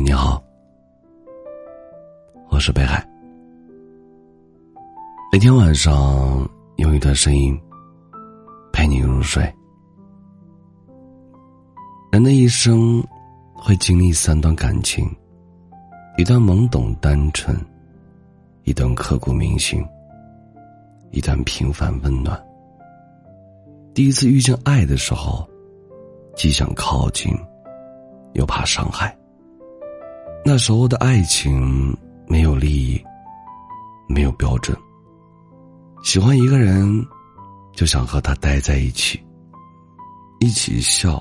你好，我是北海。每天晚上用一段声音陪你入睡。人的一生会经历三段感情：一段懵懂单纯，一段刻骨铭心，一段平凡温暖。第一次遇见爱的时候，既想靠近，又怕伤害。那时候的爱情没有利益，没有标准。喜欢一个人，就想和他待在一起，一起笑，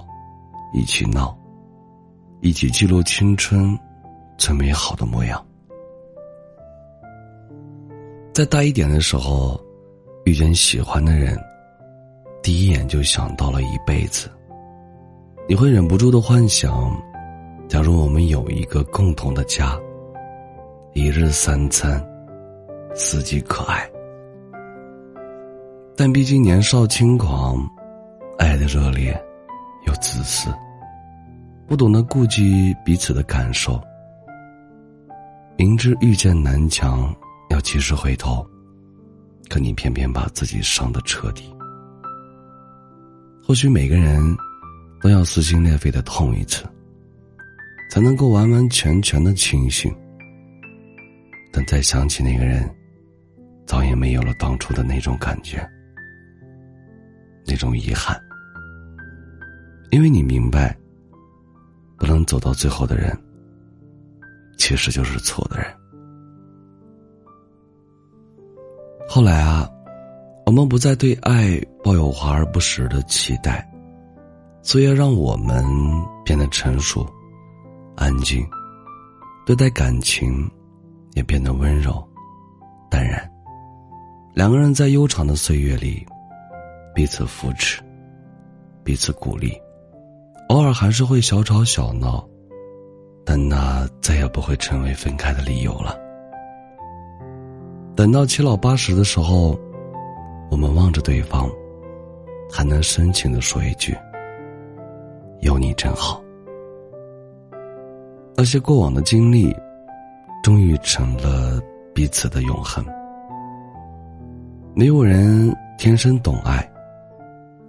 一起闹，一起记录青春最美好的模样。再大一点的时候，遇见喜欢的人，第一眼就想到了一辈子。你会忍不住的幻想。假如我们有一个共同的家，一日三餐，四季可爱。但毕竟年少轻狂，爱的热烈又自私，不懂得顾及彼此的感受。明知遇见南墙要及时回头，可你偏偏把自己伤得彻底。或许每个人都要撕心裂肺的痛一次。才能够完完全全的清醒。但再想起那个人，早也没有了当初的那种感觉，那种遗憾。因为你明白，不能走到最后的人，其实就是错的人。后来啊，我们不再对爱抱有华而不实的期待，岁月让我们变得成熟。安静，对待感情也变得温柔、淡然。两个人在悠长的岁月里，彼此扶持，彼此鼓励，偶尔还是会小吵小闹，但那再也不会成为分开的理由了。等到七老八十的时候，我们望着对方，还能深情的说一句：“有你真好。”那些过往的经历，终于成了彼此的永恒。没有人天生懂爱，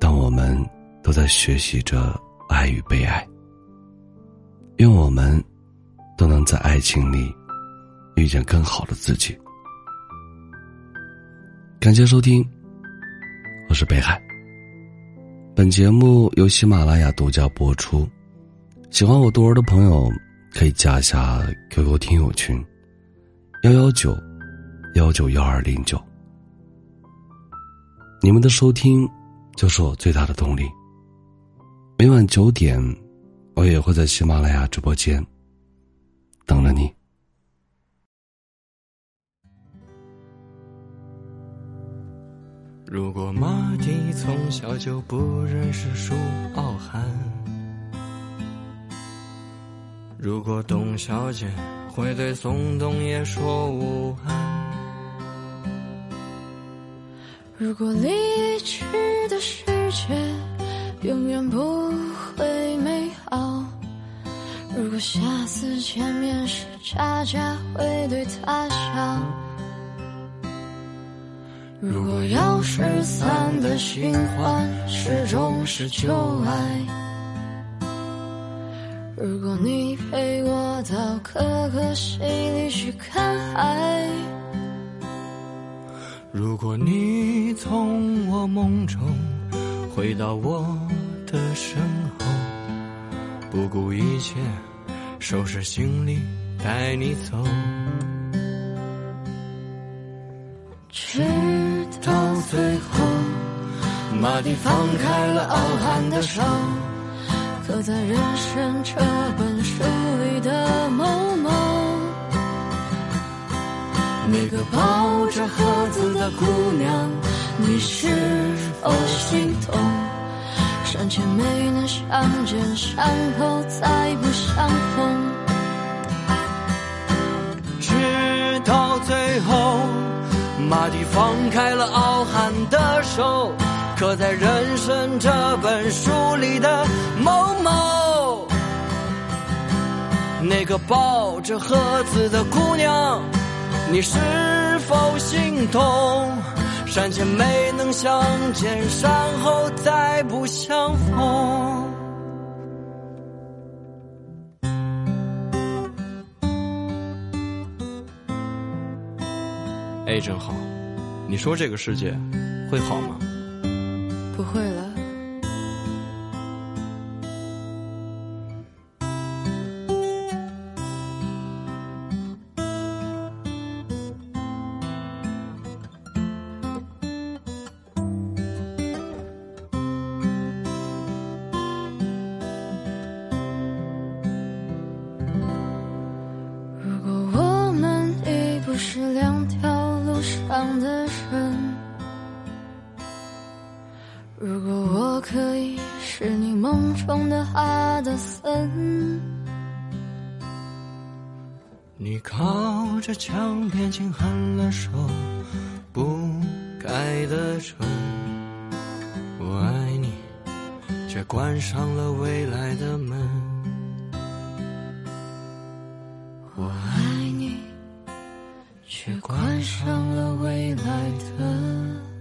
但我们都在学习着爱与被爱。愿我们都能在爱情里遇见更好的自己。感谢收听，我是北海。本节目由喜马拉雅独家播出。喜欢我多儿的朋友。可以加一下 QQ 听友群，幺幺九幺九幺二零九。你们的收听就是我最大的动力。每晚九点，我也会在喜马拉雅直播间等着你。如果马蒂从小就不认识书傲寒。如果董小姐会对宋冬野说午安，如果离去的世界永远不会美好，如果下次见面时佳佳会对他笑，如果要失散的循环始终是旧爱。如果你陪我到可可西里去看海，如果你从我梦中回到我的身后，不顾一切收拾行李带你走，直到最后，马蒂放开了傲寒的手。刻在人生这本书里的某某，那个抱着盒子的姑娘，你是否心痛？山前没能相见，山后再不相逢。直到最后，马蒂放开了傲寒的手。刻在人生这本书里的某某，那个抱着盒子的姑娘，你是否心痛？山前没能相见，山后再不相逢。哎，真好，你说这个世界会好吗？是两条路上的人，如果我可以是你梦中的阿德森，你靠着墙边轻喊了首不该的唇，我爱你，却关上了未来的门。关上了未来的。